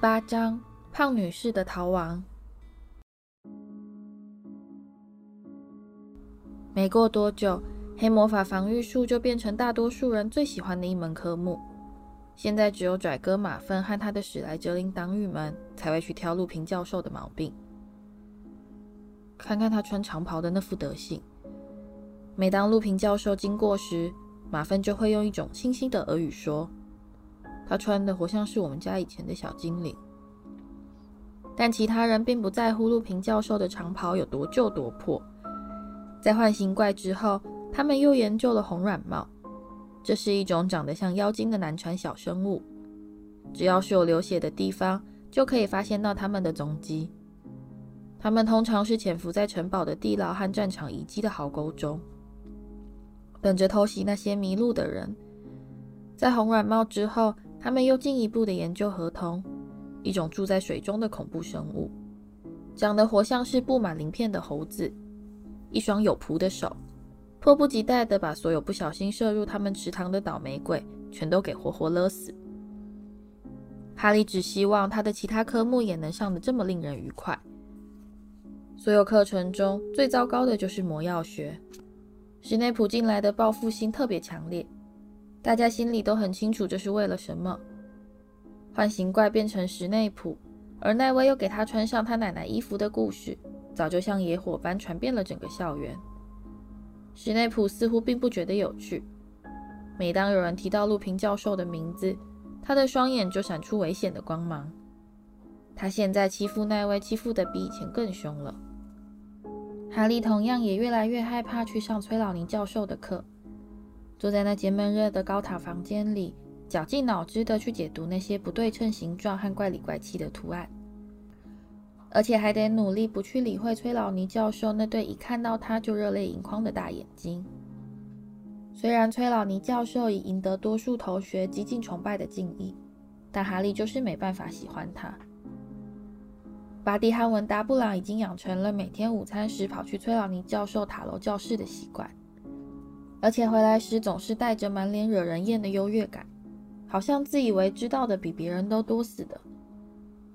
八章：胖女士的逃亡。没过多久，黑魔法防御术就变成大多数人最喜欢的一门科目。现在只有拽哥马粪和他的史莱哲林党羽们才会去挑陆平教授的毛病。看看他穿长袍的那副德行。每当陆平教授经过时，马粪就会用一种清晰的俄语说。他穿的活像是我们家以前的小精灵，但其他人并不在乎路平教授的长袍有多旧多破。在幻形怪之后，他们又研究了红软帽，这是一种长得像妖精的难缠小生物。只要是有流血的地方，就可以发现到他们的踪迹。他们通常是潜伏在城堡的地牢和战场遗迹的壕沟中，等着偷袭那些迷路的人。在红软帽之后，他们又进一步的研究河童，一种住在水中的恐怖生物，长得活像是布满鳞片的猴子，一双有蹼的手，迫不及待的把所有不小心射入他们池塘的倒霉鬼全都给活活勒死。哈利只希望他的其他科目也能上得这么令人愉快。所有课程中最糟糕的就是魔药学，史内普进来的报复心特别强烈。大家心里都很清楚，这是为了什么。幻形怪变成史内普，而奈威又给他穿上他奶奶衣服的故事，早就像野火般传遍了整个校园。史内普似乎并不觉得有趣。每当有人提到路平教授的名字，他的双眼就闪出危险的光芒。他现在欺负奈威，欺负得比以前更凶了。哈利同样也越来越害怕去上崔老尼教授的课。坐在那间闷热的高塔房间里，绞尽脑汁地去解读那些不对称形状和怪里怪气的图案，而且还得努力不去理会崔老尼教授那对一看到他就热泪盈眶的大眼睛。虽然崔老尼教授已赢得多数同学极尽崇拜的敬意，但哈利就是没办法喜欢他。巴蒂和文达布朗已经养成了每天午餐时跑去崔老尼教授塔楼教室的习惯。而且回来时总是带着满脸惹人厌的优越感，好像自以为知道的比别人都多似的。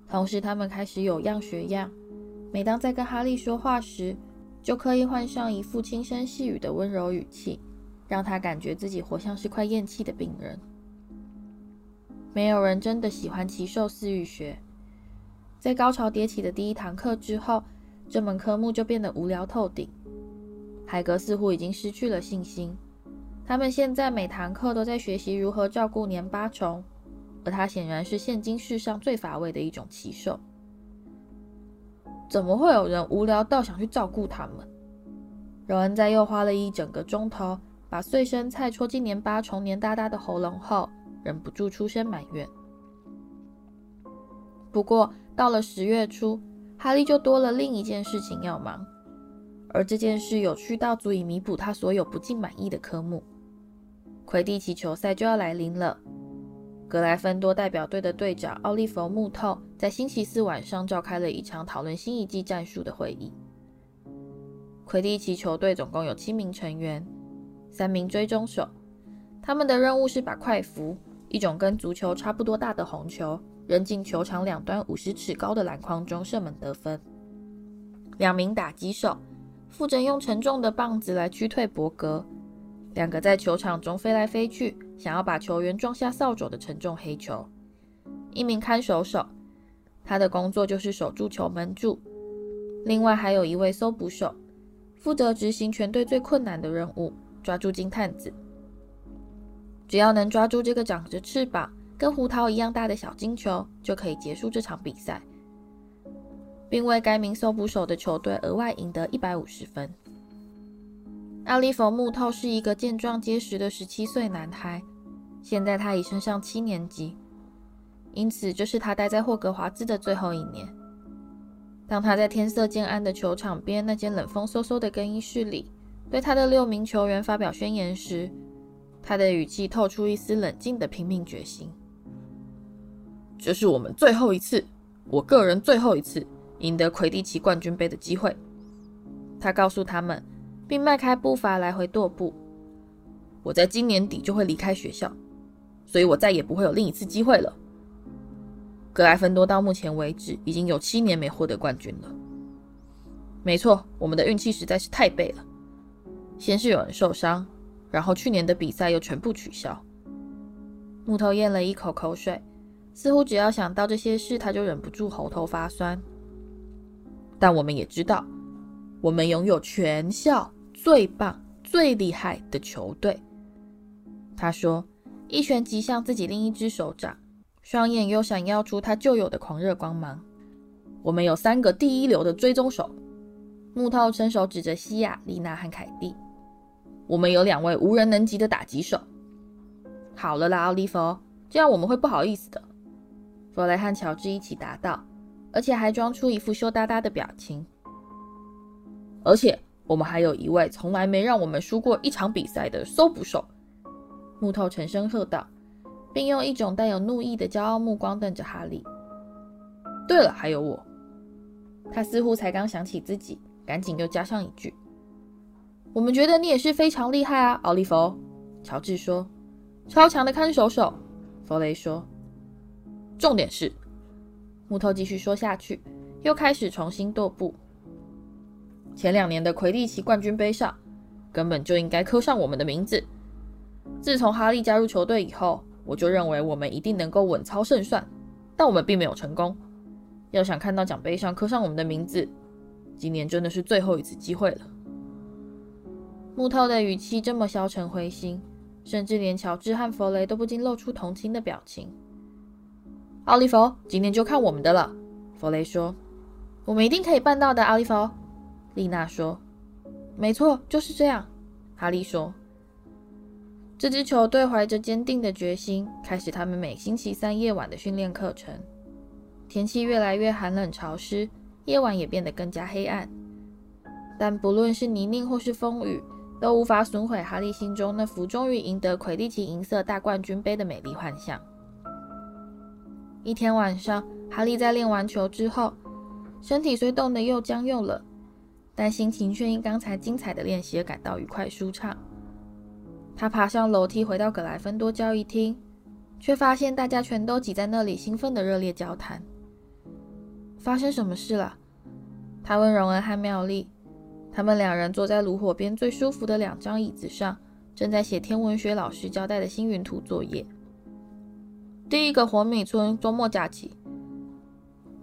同时，他们开始有样学样，每当在跟哈利说话时，就刻意换上一副轻声细语的温柔语气，让他感觉自己活像是快咽气的病人。没有人真的喜欢奇兽饲育学。在高潮迭起的第一堂课之后，这门科目就变得无聊透顶。海格似乎已经失去了信心。他们现在每堂课都在学习如何照顾黏巴虫，而他显然是现今世上最乏味的一种奇兽。怎么会有人无聊到想去照顾他们？荣恩在又花了一整个钟头把碎生菜戳进黏巴虫黏哒哒的喉咙后，忍不住出声埋怨。不过到了十月初，哈利就多了另一件事情要忙。而这件事有趣到足以弥补他所有不尽满意的科目。魁地奇球赛就要来临了。格莱芬多代表队的队长奥利弗·穆透在星期四晚上召开了一场讨论新一季战术的会议。魁地奇球队总共有七名成员，三名追踪手，他们的任务是把快符（一种跟足球差不多大的红球）扔进球场两端五十尺高的篮筐中射门得分。两名打击手。负责用沉重的棒子来驱退博格，两个在球场中飞来飞去，想要把球员撞下扫帚的沉重黑球。一名看守手，他的工作就是守住球门柱。另外还有一位搜捕手，负责执行全队最困难的任务——抓住金探子。只要能抓住这个长着翅膀、跟胡桃一样大的小金球，就可以结束这场比赛。并为该名搜捕手的球队额外赢得一百五十分。奥利弗·穆透是一个健壮结实的十七岁男孩，现在他已升上七年级，因此这是他待在霍格华兹的最后一年。当他在天色渐暗的球场边那间冷风嗖嗖的更衣室里，对他的六名球员发表宣言时，他的语气透出一丝冷静的拼命决心：“这是我们最后一次，我个人最后一次。”赢得魁地奇冠军杯的机会，他告诉他们，并迈开步伐来回踱步。我在今年底就会离开学校，所以我再也不会有另一次机会了。格莱芬多到目前为止已经有七年没获得冠军了。没错，我们的运气实在是太背了。先是有人受伤，然后去年的比赛又全部取消。木头咽了一口口水，似乎只要想到这些事，他就忍不住喉头发酸。但我们也知道，我们拥有全校最棒、最厉害的球队。他说，一拳击向自己另一只手掌，双眼又闪耀出他旧有的狂热光芒。我们有三个第一流的追踪手。木头伸手指着西亚、丽娜和凯蒂。我们有两位无人能及的打击手。好了啦，奥利弗，这样我们会不好意思的。弗雷和乔治一起答道，而且还装出一副羞答答的表情。而且我们还有一位从来没让我们输过一场比赛的搜捕手。木头沉声喝道，并用一种带有怒意的骄傲目光瞪着哈利。对了，还有我。他似乎才刚想起自己。赶紧又加上一句：“我们觉得你也是非常厉害啊，奥利弗。”乔治说：“超强的看守手。”弗雷说：“重点是……”木头继续说下去，又开始重新踱步。前两年的魁地奇冠军杯上，根本就应该刻上我们的名字。自从哈利加入球队以后，我就认为我们一定能够稳操胜算，但我们并没有成功。要想看到奖杯上刻上我们的名字，今年真的是最后一次机会了。木头的语气这么消沉灰心，甚至连乔治和弗雷都不禁露出同情的表情。奥利弗，今天就看我们的了。弗雷说：“我们一定可以办到的。”奥利弗，丽娜说：“没错，就是这样。”哈利说：“这支球队怀着坚定的决心，开始他们每星期三夜晚的训练课程。天气越来越寒冷潮湿。”夜晚也变得更加黑暗，但不论是泥泞或是风雨，都无法损毁哈利心中那幅终于赢得魁地奇银色大冠军杯的美丽幻象。一天晚上，哈利在练完球之后，身体虽冻得又僵又冷，但心情却因刚才精彩的练习而感到愉快舒畅。他爬上楼梯回到格莱芬多交易厅，却发现大家全都挤在那里，兴奋地热烈交谈。发生什么事了？他问荣恩和妙丽。他们两人坐在炉火边最舒服的两张椅子上，正在写天文学老师交代的星云图作业。第一个活米村周末假期。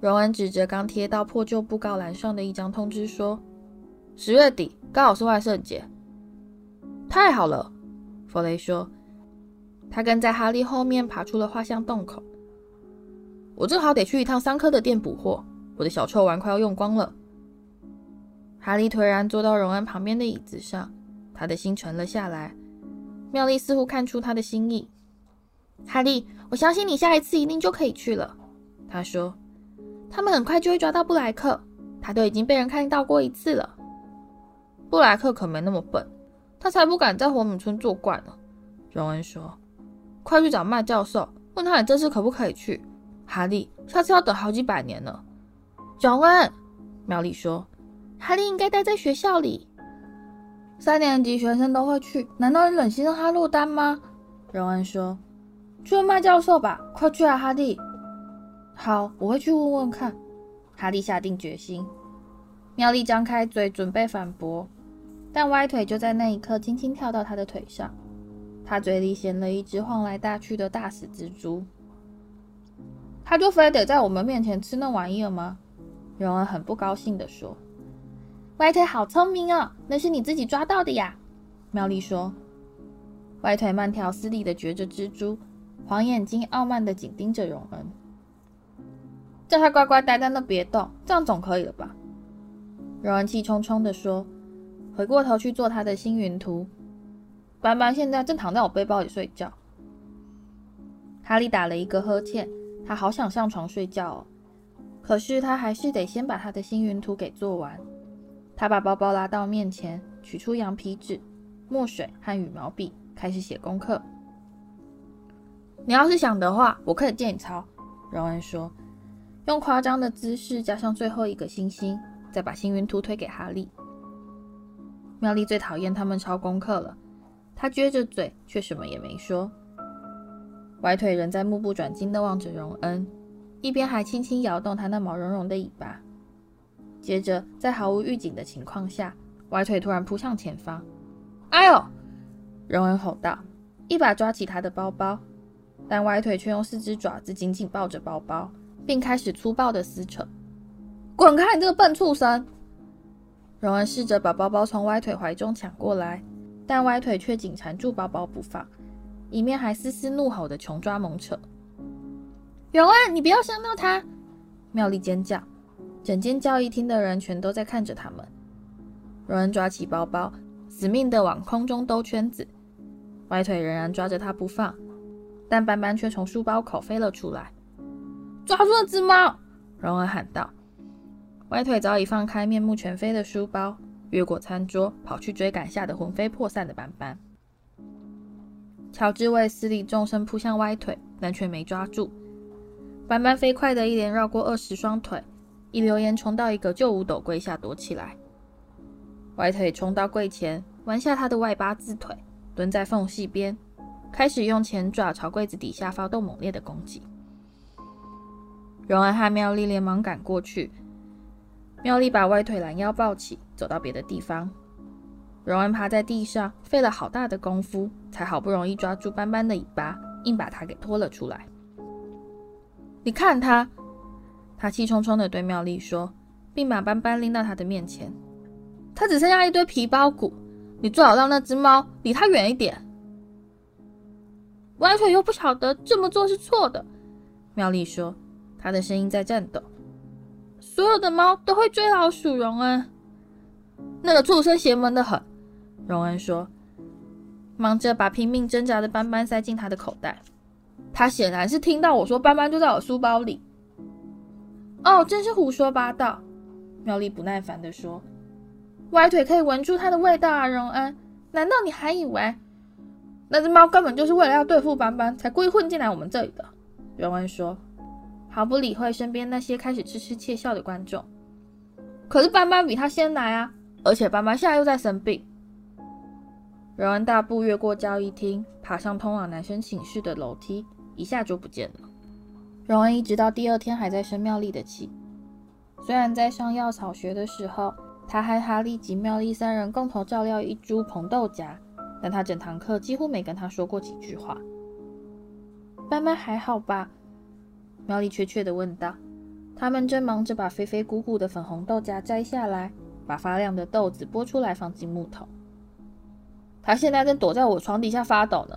荣恩指着刚贴到破旧布告栏上的一张通知说：“十月底，刚好是万圣节。”太好了，弗雷说。他跟在哈利后面爬出了画像洞口。我正好得去一趟桑科的店补货。我的小臭丸快要用光了。哈利颓然坐到荣恩旁边的椅子上，他的心沉了下来。妙丽似乎看出他的心意。哈利，我相信你下一次一定就可以去了。他说：“他们很快就会抓到布莱克，他都已经被人看到过一次了。”布莱克可没那么笨，他才不敢在活米村作怪呢。荣恩说：“快去找麦教授，问他你这次可不可以去。”哈利，下次要等好几百年呢。荣恩，妙丽说：“哈利应该待在学校里。三年级学生都会去，难道你忍心让他落单吗？”荣恩说：“去问麦教授吧，快去啊，哈利。”好，我会去问问看。哈利下定决心。妙丽张开嘴准备反驳，但歪腿就在那一刻轻轻跳到他的腿上。他嘴里衔了一只晃来大去的大死蜘蛛。他就非得在我们面前吃那玩意儿吗？荣恩很不高兴地说：“歪腿好聪明哦，那是你自己抓到的呀。”妙丽说：“歪腿慢条斯理地嚼着蜘蛛，黄眼睛傲慢地紧盯着荣恩，叫他乖乖待在那别动，这样总可以了吧？”荣恩气冲冲地说，回过头去做他的星云图。斑斑现在正躺在我背包里睡觉。哈利打了一个呵欠，他好想上床睡觉哦。可是他还是得先把他的星云图给做完。他把包包拉到面前，取出羊皮纸、墨水和羽毛笔，开始写功课。你要是想的话，我可以借你抄。荣恩说，用夸张的姿势加上最后一个星星，再把星云图推给哈利。妙丽最讨厌他们抄功课了，她撅着嘴，却什么也没说。歪腿仍在目不转睛地望着荣恩。一边还轻轻摇动它那毛茸茸的尾巴。接着，在毫无预警的情况下，歪腿突然扑向前方。“哎呦！”荣恩吼道，一把抓起他的包包，但歪腿却用四只爪子紧紧抱着包包，并开始粗暴的撕扯。“滚开，你这个笨畜生！”荣恩试着把包包从歪腿怀中抢过来，但歪腿却紧缠住包包不放，一面还嘶嘶怒吼的穷抓猛扯。“荣恩，你不要伤到他！”妙丽尖叫。整间教育厅的人全都在看着他们。荣恩抓起包包，死命地往空中兜圈子。歪腿仍然抓着他不放，但斑斑却从书包口飞了出来。抓住了只猫！荣儿喊道。歪腿早已放开面目全非的书包，越过餐桌，跑去追赶吓得魂飞魄散的斑斑。乔治·为斯利纵身扑向歪腿，但却没抓住。斑斑飞快地一连绕过二十双腿。一溜烟冲到一个旧五斗柜下躲起来，歪腿冲到柜前，弯下他的外八字腿，蹲在缝隙边，开始用前爪朝柜子底下发动猛烈的攻击。荣恩和妙丽连忙赶过去，妙丽把歪腿拦腰抱起，走到别的地方。荣恩趴在地上，费了好大的功夫，才好不容易抓住斑斑的尾巴，硬把它给拖了出来。你看他。他气冲冲地对妙丽说，并把斑斑拎到他的面前。他只剩下一堆皮包骨，你最好让那只猫离他远一点。歪腿又不晓得这么做是错的，妙丽说，她的声音在颤抖。所有的猫都会追老鼠，荣恩。那个畜生邪门得很，荣恩说，忙着把拼命挣扎的斑斑塞进他的口袋。他显然是听到我说斑斑就在我书包里。哦，真是胡说八道！妙丽不耐烦地说：“歪腿可以闻出它的味道啊，荣恩。难道你还以为那只猫根本就是为了要对付斑斑才故意混进来我们这里的？”荣恩说，毫不理会身边那些开始痴痴窃笑的观众。可是斑斑比他先来啊，而且斑斑现在又在生病。荣恩大步越过交易厅，爬上通往男生寝室的楼梯，一下就不见了。荣恩一直到第二天还在生妙丽的气。虽然在上药草学的时候，他和哈利及妙丽三人共同照料一株红豆荚，但他整堂课几乎没跟他说过几句话。斑斑还好吧？妙丽怯怯地问道。他们正忙着把肥肥鼓鼓的粉红豆荚摘下来，把发亮的豆子剥出来放进木桶。他现在正躲在我床底下发抖呢。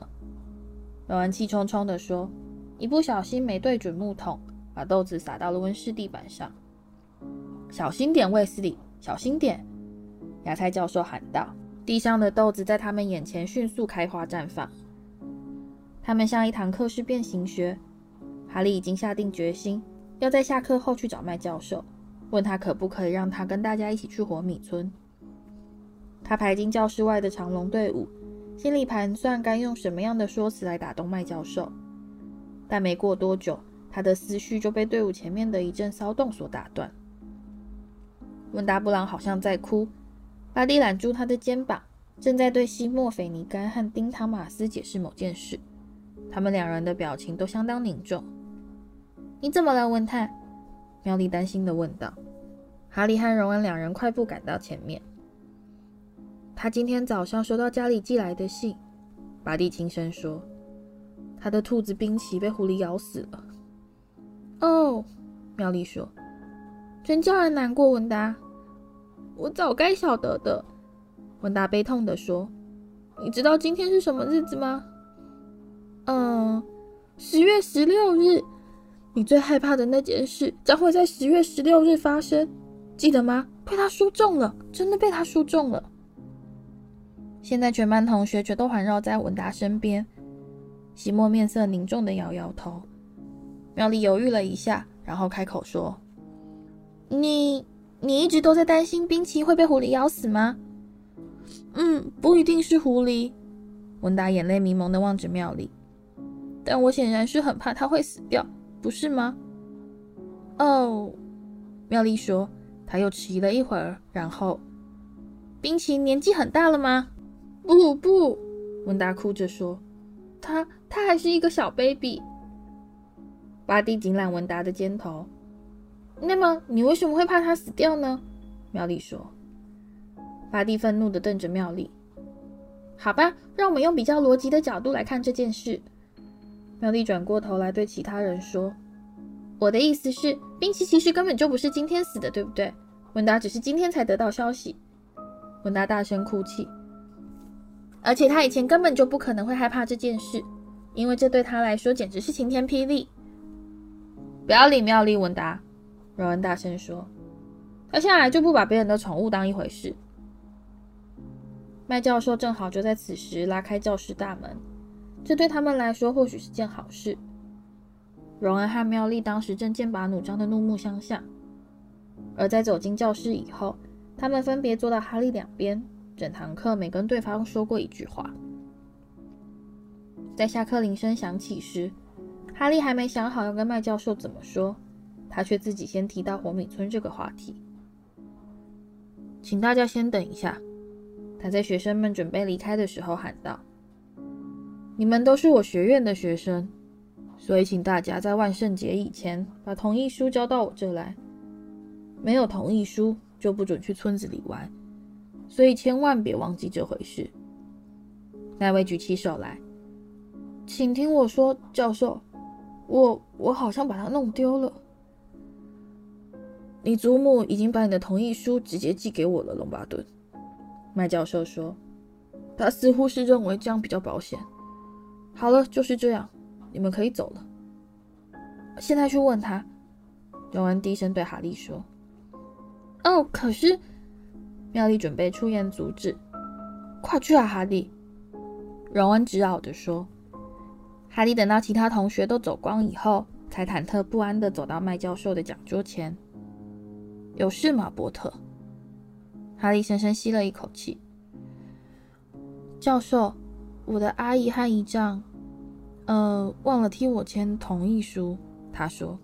荣恩气冲冲地说。一不小心没对准木桶，把豆子洒到了温室地板上。小心点，卫斯理，小心点！芽菜教授喊道。地上的豆子在他们眼前迅速开花绽放。他们像一堂课是变形学。哈利已经下定决心，要在下课后去找麦教授，问他可不可以让他跟大家一起去火米村。他排进教室外的长龙队伍，心里盘算该用什么样的说辞来打动麦教授。但没过多久，他的思绪就被队伍前面的一阵骚动所打断。温达布朗好像在哭，巴蒂揽住他的肩膀，正在对西莫·斐尼甘和丁·汤马斯解释某件事。他们两人的表情都相当凝重。“你怎么了，文泰？”妙丽担心地问道。哈利和荣恩两人快步赶到前面。他今天早上收到家里寄来的信，巴蒂轻声说。他的兔子冰奇被狐狸咬死了。哦，妙丽说：“真叫人难过。”文达，我早该晓得的。文达悲痛地说：“你知道今天是什么日子吗？”“嗯，十月十六日。你最害怕的那件事将会在十月十六日发生，记得吗？被他说中了，真的被他说中了。”现在全班同学全都环绕在文达身边。西莫面色凝重地摇摇头，妙丽犹豫了一下，然后开口说：“你，你一直都在担心冰淇会被狐狸咬死吗？”“嗯，不一定是狐狸。”温达眼泪迷蒙地望着妙丽，“但我显然是很怕他会死掉，不是吗？”“哦。”妙丽说，她又迟疑了一会儿，然后：“冰淇年纪很大了吗？”“不，不。”温达哭着说。他他还是一个小 baby。巴蒂紧揽文达的肩头。那么，你为什么会怕他死掉呢？妙丽说。巴蒂愤怒地瞪着妙丽。好吧，让我们用比较逻辑的角度来看这件事。妙丽转过头来对其他人说：“我的意思是，冰奇其实根本就不是今天死的，对不对？文达只是今天才得到消息。”文达大声哭泣，而且他以前根本就不可能会害怕这件事，因为这对他来说简直是晴天霹雳。不要理妙丽，文达，荣恩大声说，他向来就不把别人的宠物当一回事。麦教授正好就在此时拉开教室大门，这对他们来说或许是件好事。荣恩和妙丽当时正剑拔弩张的怒目相向，而在走进教室以后。他们分别坐到哈利两边，整堂课没跟对方说过一句话。在下课铃声响起时，哈利还没想好要跟麦教授怎么说，他却自己先提到火米村这个话题。请大家先等一下，他在学生们准备离开的时候喊道：“你们都是我学院的学生，所以请大家在万圣节以前把同意书交到我这来。没有同意书。”就不准去村子里玩，所以千万别忘记这回事。那位举起手来，请听我说，教授，我我好像把它弄丢了。你祖母已经把你的同意书直接寄给我了，龙巴顿。麦教授说，他似乎是认为这样比较保险。好了，就是这样，你们可以走了。现在去问他。荣恩低声对哈利说。哦，可是妙丽准备出言阻止。快去啊，哈利！荣恩直拗地说。哈利等到其他同学都走光以后，才忐忑不安地走到麦教授的讲桌前。有事吗，波特？哈利深深吸了一口气。教授，我的阿姨和姨丈，呃，忘了替我签同意书。他说。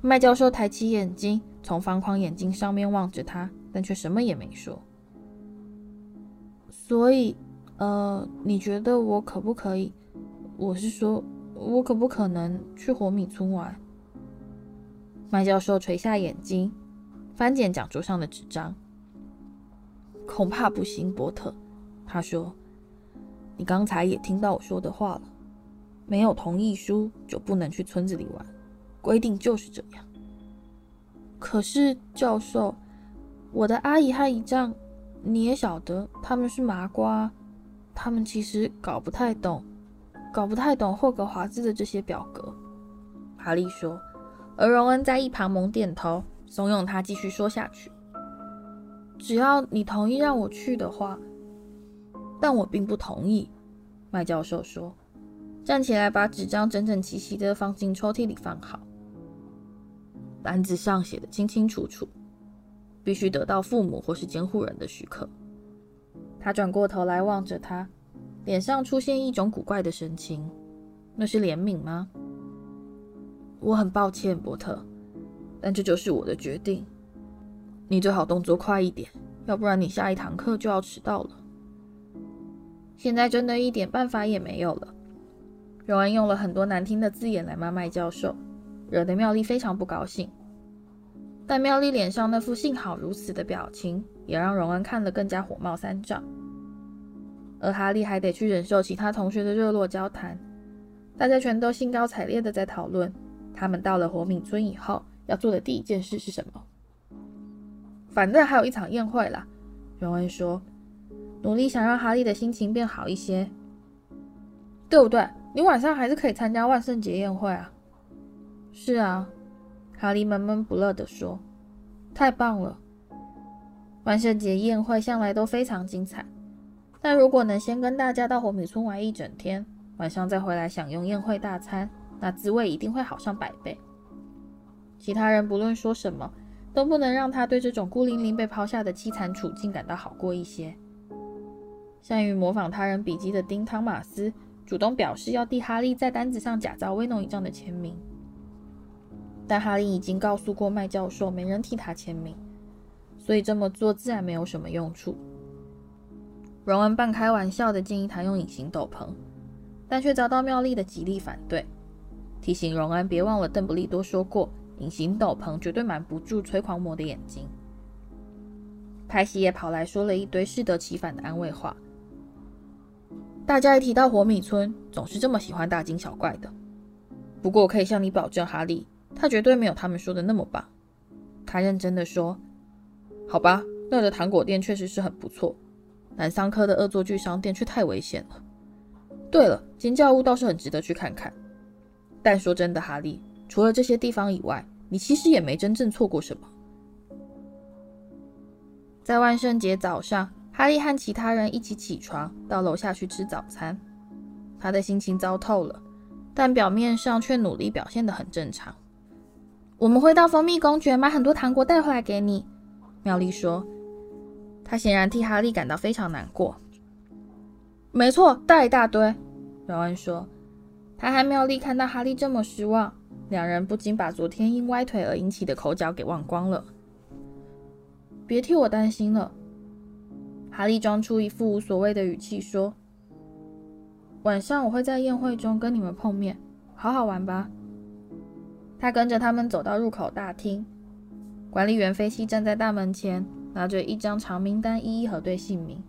麦教授抬起眼睛。从方框眼镜上面望着他，但却什么也没说。所以，呃，你觉得我可不可以？我是说，我可不可能去火米村玩？麦教授垂下眼睛，翻检讲桌上的纸张。恐怕不行，波特。他说：“你刚才也听到我说的话了，没有同意书就不能去村子里玩，规定就是这样。”可是，教授，我的阿姨和姨丈，你也晓得，他们是麻瓜，他们其实搞不太懂，搞不太懂霍格华兹的这些表格。哈利说，而荣恩在一旁猛点头，怂恿他继续说下去。只要你同意让我去的话，但我并不同意。麦教授说，站起来把纸张整整齐齐地放进抽屉里放好。单子上写的清清楚楚，必须得到父母或是监护人的许可。他转过头来望着他，脸上出现一种古怪的神情。那是怜悯吗？我很抱歉，波特，但这就是我的决定。你最好动作快一点，要不然你下一堂课就要迟到了。现在真的一点办法也没有了。荣恩用了很多难听的字眼来骂麦教授。惹得妙丽非常不高兴，但妙丽脸上那副幸好如此的表情，也让荣恩看了更加火冒三丈。而哈利还得去忍受其他同学的热络交谈，大家全都兴高采烈地在讨论，他们到了火敏村以后要做的第一件事是什么。反正还有一场宴会啦，荣恩说，努力想让哈利的心情变好一些，对不对？你晚上还是可以参加万圣节宴会啊。是啊，哈利闷闷不乐地说：“太棒了！万圣节宴会向来都非常精彩，但如果能先跟大家到火米村玩一整天，晚上再回来享用宴会大餐，那滋味一定会好上百倍。”其他人不论说什么，都不能让他对这种孤零零被抛下的凄惨处境感到好过一些。善于模仿他人笔迹的丁·汤马斯主动表示要替哈利在单子上假造威农一丈的签名。但哈利已经告诉过麦教授，没人替他签名，所以这么做自然没有什么用处。荣恩半开玩笑地建议他用隐形斗篷，但却遭到妙丽的极力反对。提醒荣恩别忘了邓布利多说过，隐形斗篷绝对瞒不住催狂魔的眼睛。派西也跑来说了一堆适得其反的安慰话。大家一提到火米村，总是这么喜欢大惊小怪的。不过我可以向你保证，哈利，他绝对没有他们说的那么棒。他认真的说：“好吧，那的糖果店确实是很不错，南桑科的恶作剧商店却太危险了。对了，尖叫屋倒是很值得去看看。但说真的，哈利，除了这些地方以外，你其实也没真正错过什么。”在万圣节早上。哈利和其他人一起起床，到楼下去吃早餐。他的心情糟透了，但表面上却努力表现得很正常。我们会到蜂蜜公爵买很多糖果带回来给你，妙丽说。他显然替哈利感到非常难过。没错，带一大堆。荣恩说。他和妙丽看到哈利这么失望，两人不禁把昨天因歪腿而引起的口角给忘光了。别替我担心了。哈利装出一副无所谓的语气说：“晚上我会在宴会中跟你们碰面，好好玩吧。”他跟着他们走到入口大厅，管理员菲西站在大门前，拿着一张长名单，一一核对姓名，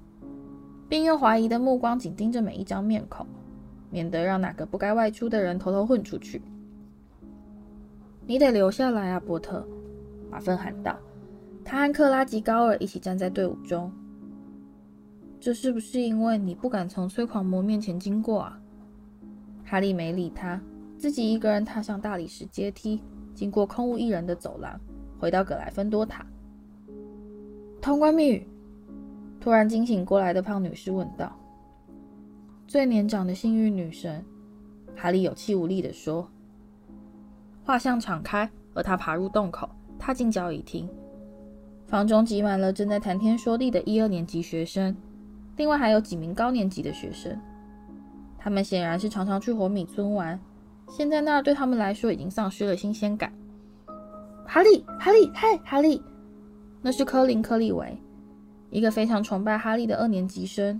并用怀疑的目光紧盯着每一张面孔，免得让哪个不该外出的人偷偷混出去。“你得留下来啊，波特！”马芬喊道。他和克拉吉高尔一起站在队伍中。这是不是因为你不敢从催狂魔面前经过啊？哈利没理他，自己一个人踏上大理石阶梯，经过空无一人的走廊，回到葛莱芬多塔。通关密语。突然惊醒过来的胖女士问道：“最年长的幸运女神。”哈利有气无力地说。画像敞开，而他爬入洞口，踏进交谊厅。房中挤满了正在谈天说地的一二年级学生。另外还有几名高年级的学生，他们显然是常常去火米村玩，现在那儿对他们来说已经丧失了新鲜感。哈利，哈利，嗨，哈利，那是科林·克利维，一个非常崇拜哈利的二年级生。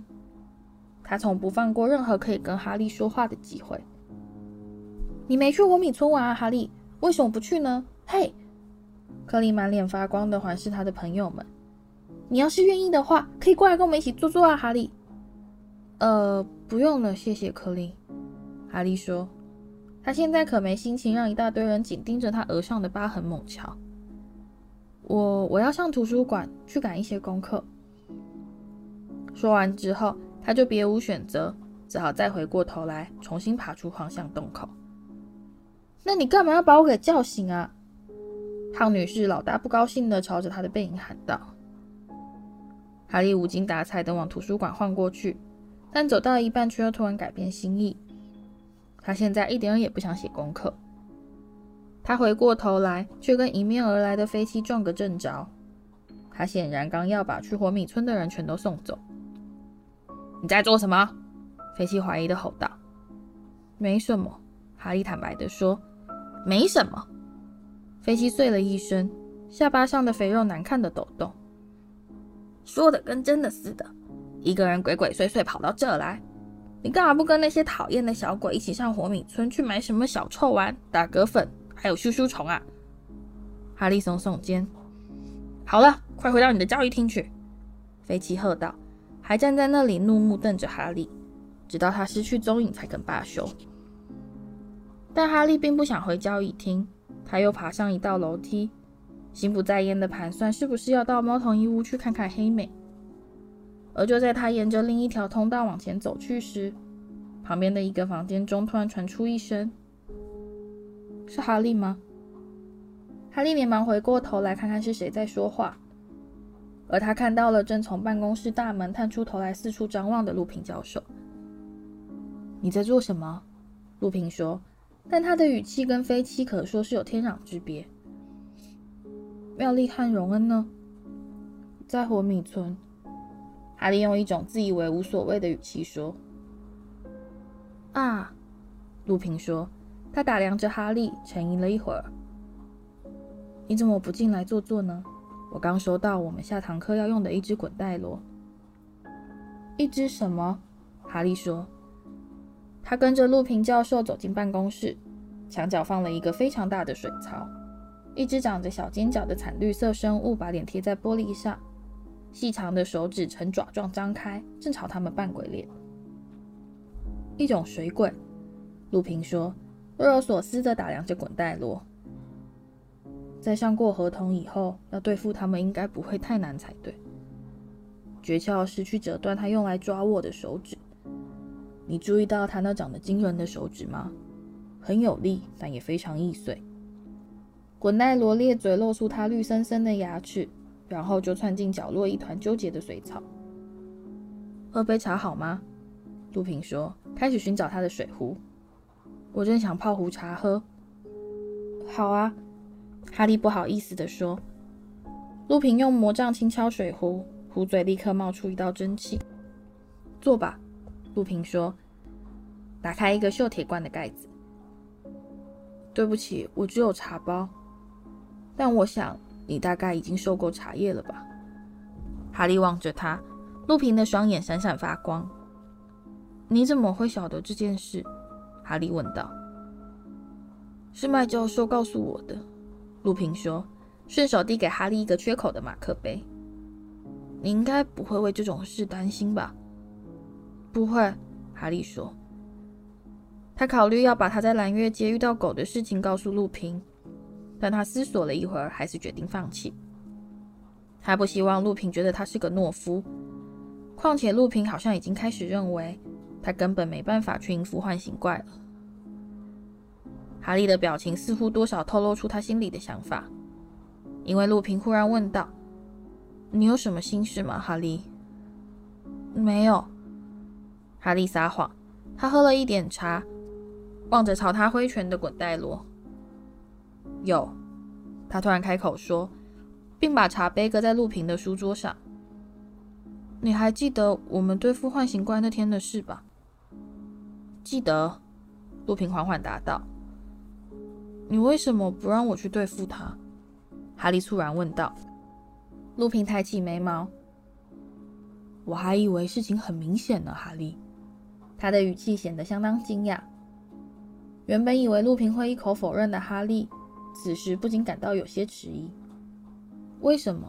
他从不放过任何可以跟哈利说话的机会。你没去火米村玩啊，哈利？为什么不去呢？嘿，科林满脸发光地环视他的朋友们。你要是愿意的话，可以过来跟我们一起坐坐啊，哈利。呃，不用了，谢谢柯林。哈利说，他现在可没心情让一大堆人紧盯着他额上的疤痕猛瞧。我我要上图书馆去赶一些功课。说完之后，他就别无选择，只好再回过头来重新爬出方向洞口。那你干嘛要把我给叫醒啊？胖女士老大不高兴地朝着他的背影喊道。哈利无精打采地往图书馆晃过去，但走到一半却又突然改变心意。他现在一点也不想写功课。他回过头来，却跟迎面而来的飞机撞个正着。他显然刚要把去火米村的人全都送走。你在做什么？飞机怀疑地吼道。没什么，哈利坦白地说。没什么。飞机碎了一声，下巴上的肥肉难看的抖动。说的跟真的似的，一个人鬼鬼祟祟跑到这来，你干嘛不跟那些讨厌的小鬼一起上火米村去买什么小臭丸、打嗝粉，还有咻咻虫啊？哈利耸耸肩。好了，快回到你的交谊厅去！飞奇喝道，还站在那里怒目瞪着哈利，直到他失去踪影才肯罢休。但哈利并不想回交易厅，他又爬上一道楼梯。心不在焉的盘算是不是要到猫头鹰屋去看看黑美，而就在他沿着另一条通道往前走去时，旁边的一个房间中突然传出一声：“是哈利吗？”哈利连忙回过头来看看是谁在说话，而他看到了正从办公室大门探出头来四处张望的陆平教授。“你在做什么？”陆平说，但他的语气跟飞七可说是有天壤之别。妙丽和荣恩呢？在火米村。哈利用一种自以为无所谓的语气说：“啊。”陆平说。他打量着哈利，沉吟了一会儿。“你怎么不进来坐坐呢？我刚收到我们下堂课要用的一只滚带螺。”“一只什么？”哈利说。他跟着陆平教授走进办公室，墙角放了一个非常大的水槽，一只长着小尖角的惨绿色生物把脸贴在玻璃上，细长的手指呈爪状张开，正朝他们扮鬼脸。一种水鬼，陆平说，若有所思地打量着滚带螺。在上过合同以后，要对付他们应该不会太难才对。诀窍是去折断他用来抓握的手指。你注意到他那长得惊人的手指吗？很有力，但也非常易碎。滚奈罗咧嘴，露出他绿森森的牙齿，然后就窜进角落一团纠结的水草。喝杯茶好吗？路平说，开始寻找他的水壶。我正想泡壶茶喝。好啊，哈利不好意思地说。陆平用魔杖轻敲水壶，壶嘴立刻冒出一道蒸汽。坐吧。路平说：“打开一个锈铁罐的盖子。对不起，我只有茶包，但我想你大概已经受够茶叶了吧？”哈利望着他，路平的双眼闪闪发光。“你怎么会晓得这件事？”哈利问道。“是麦教授告诉我的。”路平说，顺手递给哈利一个缺口的马克杯。“你应该不会为这种事担心吧？”不会，哈利说。他考虑要把他在蓝月街遇到狗的事情告诉路平，但他思索了一会儿，还是决定放弃。他不希望路平觉得他是个懦夫，况且路平好像已经开始认为他根本没办法去应付唤醒怪了。哈利的表情似乎多少透露出他心里的想法，因为路平忽然问道：“你有什么心事吗，哈利？”“没有。”哈利撒谎，他喝了一点茶，望着朝他挥拳的滚带罗。有，他突然开口说，并把茶杯搁在路平的书桌上。你还记得我们对付唤醒怪那天的事吧？记得，路平缓缓答道。你为什么不让我去对付他？哈利猝然问道。路平抬起眉毛。我还以为事情很明显呢，哈利。他的语气显得相当惊讶。原本以为陆平会一口否认的哈利，此时不禁感到有些迟疑。为什么？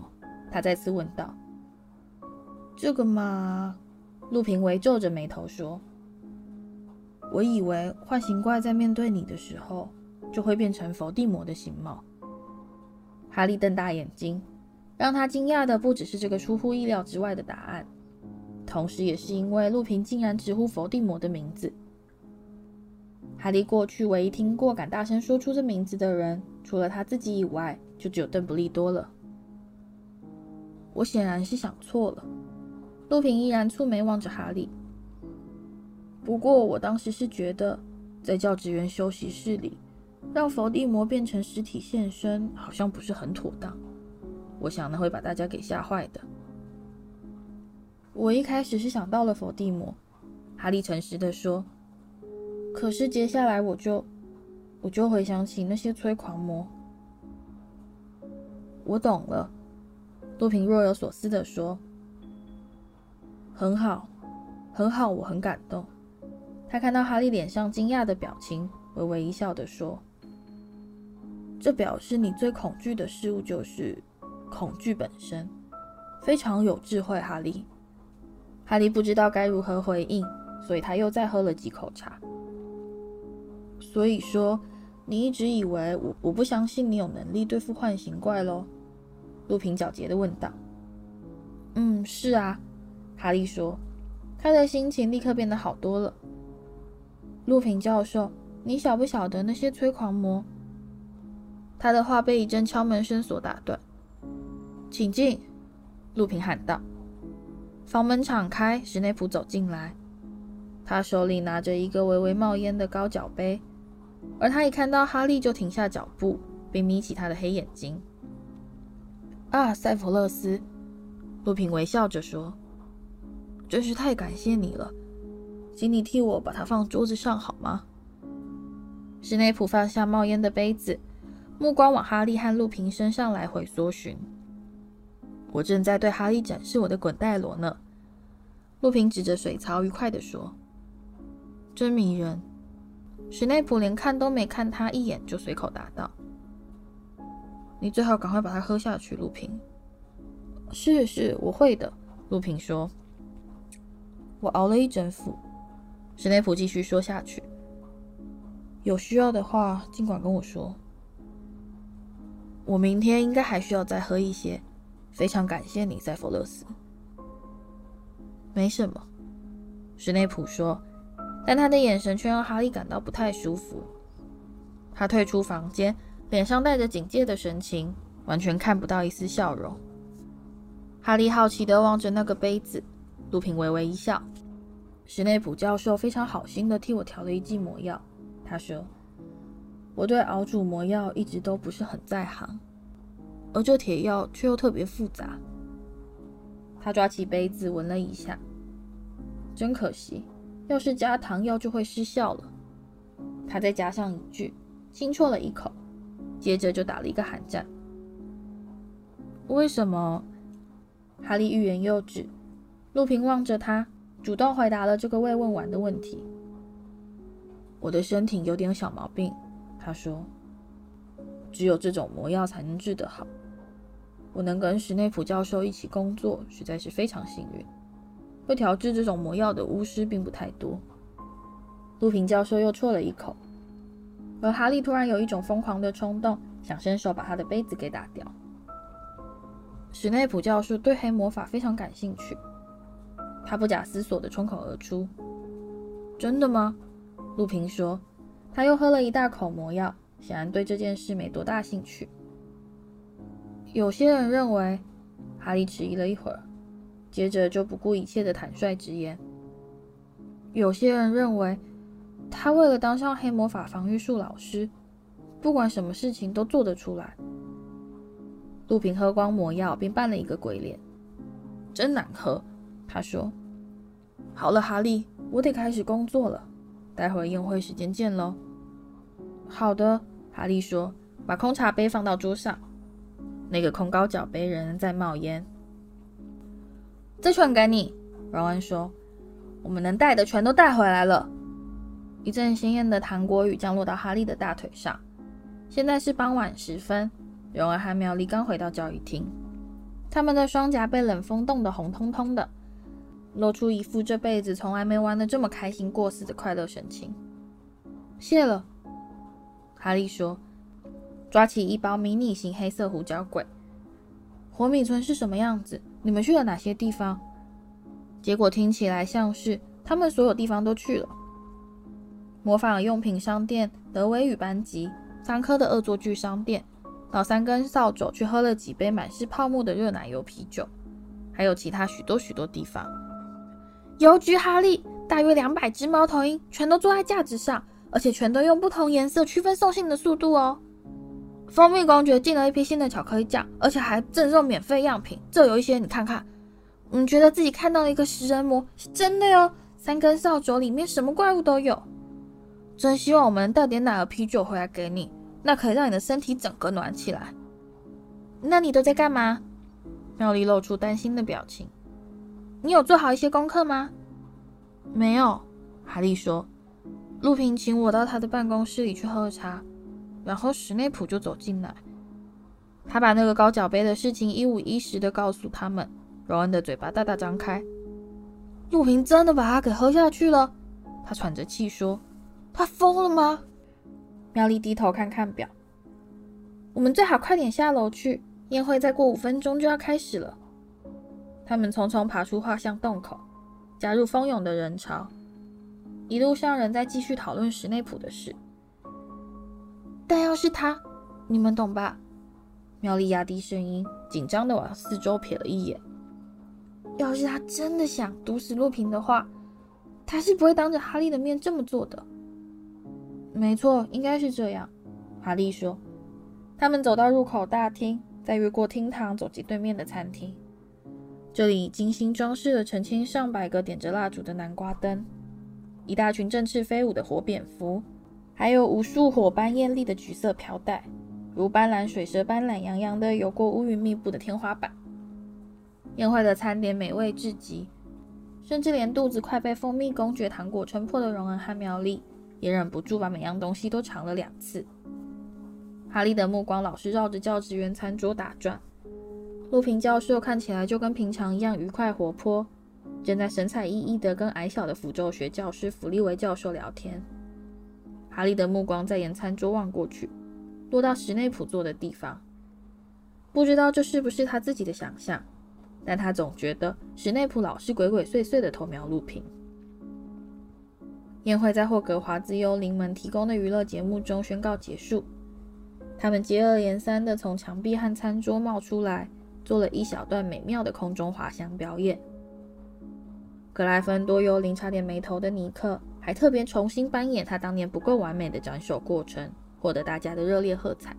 他再次问道。这个嘛，陆平微皱着眉头说：“我以为幻形怪在面对你的时候，就会变成伏地魔的形貌。”哈利瞪大眼睛，让他惊讶的不只是这个出乎意料之外的答案。同时，也是因为路平竟然直呼伏地魔的名字。哈利过去唯一听过敢大声说出这名字的人，除了他自己以外，就只有邓布利多了。我显然是想错了。路平依然蹙眉望着哈利。不过，我当时是觉得，在教职员休息室里，让伏地魔变成实体现身，好像不是很妥当。我想那会把大家给吓坏的。我一开始是想到了伏地魔，哈利诚实地说。可是接下来我就，我就回想起那些催狂魔。我懂了，多平若有所思地说。很好，很好，我很感动。他看到哈利脸上惊讶的表情，微微一笑地说：“这表示你最恐惧的事物就是恐惧本身，非常有智慧，哈利。”哈利不知道该如何回应，所以他又再喝了几口茶。所以说，你一直以为我我不相信你有能力对付幻形怪喽？路平狡黠地问道。嗯，是啊，哈利说，他的心情立刻变得好多了。路平教授，你晓不晓得那些催狂魔？他的话被一阵敲门声所打断。请进，路平喊道。房门敞开，史内普走进来，他手里拿着一个微微冒烟的高脚杯，而他一看到哈利就停下脚步，并眯起他的黑眼睛。啊，塞弗勒斯，路平微笑着说：“真是太感谢你了，请你替我把它放桌子上好吗？”史内普放下冒烟的杯子，目光往哈利和路平身上来回搜寻。我正在对哈利展示我的滚带罗呢。路平指着水槽，愉快地说：“真迷人。”史内普连看都没看他一眼，就随口答道：“你最好赶快把它喝下去，路平。”“是是，我会的。”路平说。“我熬了一整宿。”史内普继续说下去。“有需要的话，尽管跟我说。我明天应该还需要再喝一些。非常感谢你，塞弗勒斯。”“没什么。”史内普说。但他的眼神却让哈利感到不太舒服。他退出房间，脸上带着警戒的神情，完全看不到一丝笑容。哈利好奇地望着那个杯子，路平微微一笑。史内普教授非常好心地替我调了一剂魔药，他说：“我对熬煮魔药一直都不是很在行，而这铁药却又特别复杂。”他抓起杯子闻了一下，真可惜。要是加糖药就会失效了。他再加上一句，轻啜了一口，接着就打了一个寒战。为什么？哈利欲言又止。陆平望着他，主动回答了这个未问完的问题。我的身体有点小毛病，他说，只有这种魔药才能治得好。我能跟史内普教授一起工作，实在是非常幸运。会调制这种魔药的巫师并不太多。路平教授又啜了一口，而哈利突然有一种疯狂的冲动，想伸手把他的杯子给打掉。史内普教授对黑魔法非常感兴趣，他不假思索地冲口而出：“真的吗？”路平说。他又喝了一大口魔药，显然对这件事没多大兴趣。有些人认为，哈利迟疑了一会儿。接着就不顾一切的坦率直言。有些人认为，他为了当上黑魔法防御术老师，不管什么事情都做得出来。路平喝光魔药，并扮了一个鬼脸。真难喝，他说。好了，哈利，我得开始工作了。待会儿宴会时间见喽。好的，哈利说，把空茶杯放到桌上。那个空高脚杯仍然在冒烟。这串给你，荣恩说：“我们能带的全都带回来了。”一阵鲜艳的糖果雨降落到哈利的大腿上。现在是傍晚时分，荣恩和妙丽刚回到教育厅，他们的双颊被冷风冻得红彤彤的，露出一副这辈子从来没玩得这么开心过似的快乐神情。谢了，哈利说，抓起一包迷你型黑色胡椒鬼。火米村是什么样子？你们去了哪些地方？结果听起来像是他们所有地方都去了。魔法用品商店、德维与班级、三科的恶作剧商店，老三跟扫帚去喝了几杯满是泡沫的热奶油啤酒，还有其他许多许多地方。邮局哈利，大约两百只猫头鹰全都坐在架子上，而且全都用不同颜色区分送信的速度哦。蜂蜜公爵进了一批新的巧克力酱，而且还赠送免费样品。这有一些，你看看。你觉得自己看到了一个食人魔，是真的哟。三根扫帚里面什么怪物都有。真希望我们带点奶和啤酒回来给你，那可以让你的身体整个暖起来。那你都在干嘛？妙丽露出担心的表情。你有做好一些功课吗？没有，哈利说。陆平请我到他的办公室里去喝茶。然后史内普就走进来，他把那个高脚杯的事情一五一十的告诉他们。荣恩的嘴巴大大张开，路平真的把他给喝下去了。他喘着气说：“他疯了吗？”妙丽低头看看表，我们最好快点下楼去，宴会再过五分钟就要开始了。他们匆匆爬出画像洞口，加入蜂拥的人潮，一路上人在继续讨论史内普的事。但要是他，你们懂吧？妙丽压低声音，紧张地往四周瞥了一眼。要是他真的想毒死路平的话，他是不会当着哈利的面这么做的。没错，应该是这样。哈利说。他们走到入口大厅，再越过厅堂，走进对面的餐厅。这里精心装饰了成千上百个点着蜡烛的南瓜灯，一大群振翅飞舞的火蝙蝠。还有无数火般艳丽的橘色飘带，如斑斓水蛇般懒洋洋地游过乌云密布的天花板。宴会的餐点美味至极，甚至连肚子快被蜂蜜公爵糖果撑破的荣恩和妙丽，也忍不住把每样东西都尝了两次。哈利的目光老是绕着教职员餐桌打转。路平教授看起来就跟平常一样愉快活泼，正在神采奕奕地跟矮小的符咒学教师弗利维教授聊天。哈利的目光再沿餐桌望过去，落到史内普坐的地方。不知道这是不是他自己的想象，但他总觉得史内普老是鬼鬼祟祟地偷瞄录屏。宴会在霍格华兹幽灵们提供的娱乐节目中宣告结束，他们接二连三地从墙壁和餐桌冒出来。做了一小段美妙的空中滑翔表演。格莱芬多幽灵差点没头的尼克还特别重新扮演他当年不够完美的斩首过程，获得大家的热烈喝彩。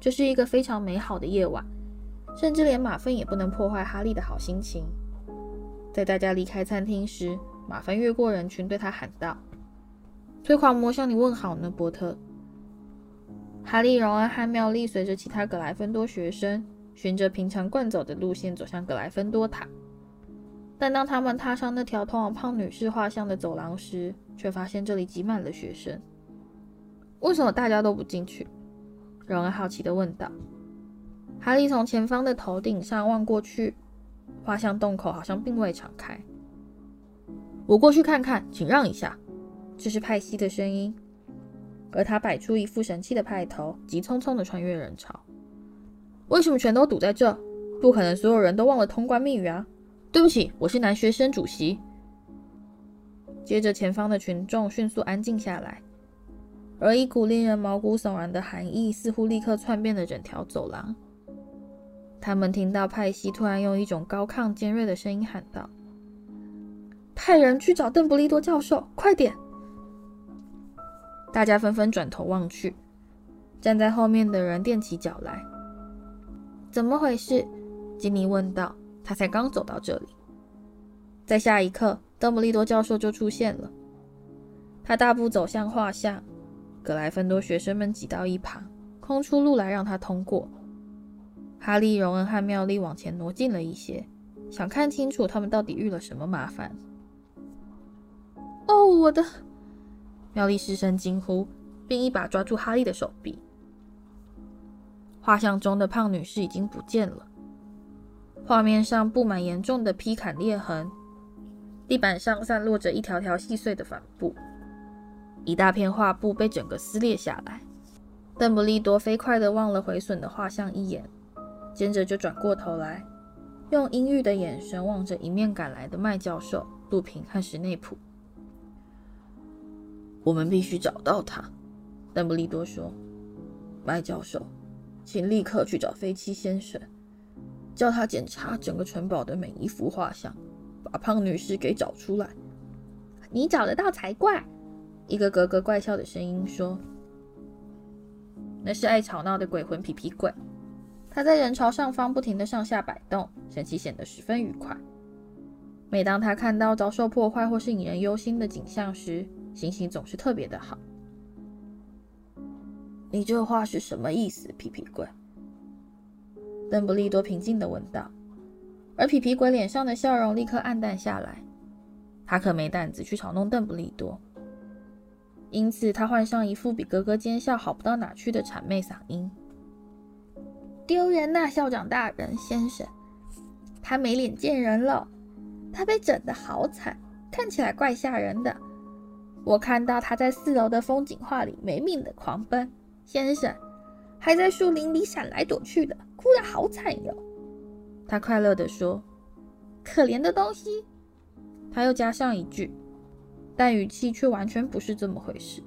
这是一个非常美好的夜晚，甚至连马粪也不能破坏哈利的好心情。在大家离开餐厅时，马粪越过人群对他喊道：“催狂魔向你问好呢，波特。”哈利、荣恩和妙丽随着其他格莱芬多学生。循着平常惯走的路线走向格莱芬多塔，但当他们踏上那条通往胖女士画像的走廊时，却发现这里挤满了学生。为什么大家都不进去？荣恩好奇地问道。哈利从前方的头顶上望过去，画像洞口好像并未敞开。我过去看看，请让一下。这是派西的声音，而他摆出一副神气的派头，急匆匆地穿越人潮。为什么全都堵在这？不可能所有人都忘了通关密语啊！对不起，我是男学生主席。接着，前方的群众迅速安静下来，而一股令人毛骨悚然的寒意似乎立刻窜遍了整条走廊。他们听到派西突然用一种高亢尖锐的声音喊道：“派人去找邓布利多教授，快点！”大家纷纷转头望去，站在后面的人踮起脚来。怎么回事？金妮问道。他才刚走到这里，在下一刻，邓布利多教授就出现了。他大步走向画像，格莱芬多学生们挤到一旁，空出路来让他通过。哈利、荣恩和妙丽往前挪近了一些，想看清楚他们到底遇了什么麻烦。哦，我的！妙丽失声惊呼，并一把抓住哈利的手臂。画像中的胖女士已经不见了，画面上布满严重的劈砍裂痕，地板上散落着一条条细碎的帆布，一大片画布被整个撕裂下来。邓布利多飞快地望了毁损的画像一眼，接着就转过头来，用阴郁的眼神望着迎面赶来的麦教授、杜平和史内普。我们必须找到他，邓布利多说。麦教授。请立刻去找飞七先生，叫他检查整个城堡的每一幅画像，把胖女士给找出来。你找得到才怪！一个咯咯怪笑的声音说：“那是爱吵闹的鬼魂皮皮鬼，他在人潮上方不停的上下摆动，神情显得十分愉快。每当他看到遭受破坏或是引人忧心的景象时，心情总是特别的好。”你这话是什么意思，皮皮鬼？邓布利多平静地问道。而皮皮鬼脸上的笑容立刻黯淡下来。他可没胆子去嘲弄邓布利多，因此他换上一副比咯咯奸笑好不到哪去的谄媚嗓音：“丢人呐，校长大人先生，他没脸见人了。他被整得好惨，看起来怪吓人的。我看到他在四楼的风景画里没命的狂奔。”先生还在树林里闪来躲去的，哭得好惨哟。他快乐地说：“可怜的东西。”他又加上一句，但语气却完全不是这么回事。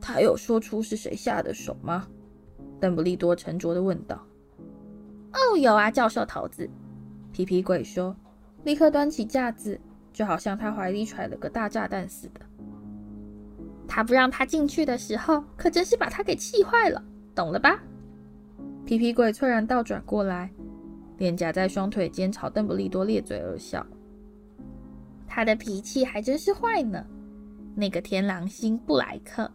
他有说出是谁下的手吗？邓布利多沉着地问道。“哦，有啊，教授头子。”皮皮鬼说，立刻端起架子，就好像他怀里揣了个大炸弹似的。他不让他进去的时候，可真是把他给气坏了，懂了吧？皮皮鬼猝然倒转过来，脸颊在双腿间，朝邓布利多咧嘴而笑。他的脾气还真是坏呢，那个天狼星布莱克。